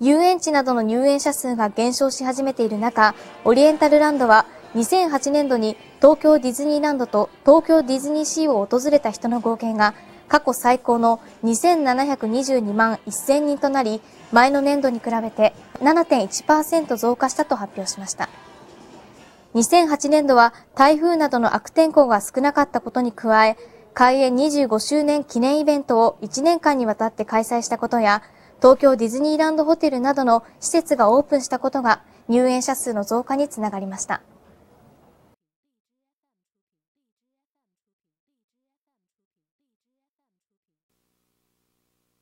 遊園地などの入園者数が減少し始めている中、オリエンタルランドは2008年度に東京ディズニーランドと東京ディズニーシーを訪れた人の合計が過去最高の2722万1000人となり、前の年度に比べて7.1%増加したと発表しました。2008年度は台風などの悪天候が少なかったことに加え、開園25周年記念イベントを1年間にわたって開催したことや、東京ディズニーランドホテルなどの施設がオープンしたことが入園者数の増加につながりました。